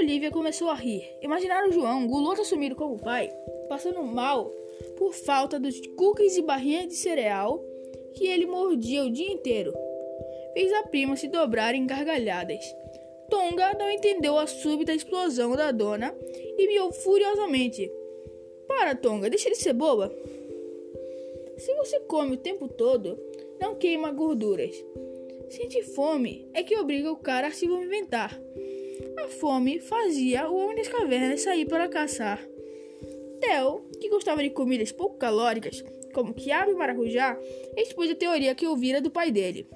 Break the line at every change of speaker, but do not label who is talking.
Olivia começou a rir. Imaginaram João, guloso assumido como pai, passando mal por falta dos cookies e barrinha de cereal que ele mordia o dia inteiro. Fez a prima se dobrar em gargalhadas. Tonga não entendeu a súbita explosão da dona e miou furiosamente. Para, Tonga, deixa de ser boba. Se você come o tempo todo, não queima gorduras. Sentir fome é que obriga o cara a se movimentar. A fome fazia o homem das cavernas sair para caçar. Theo, que gostava de comidas pouco calóricas, como quiabo e maracujá, expôs a teoria que ouvira do pai dele.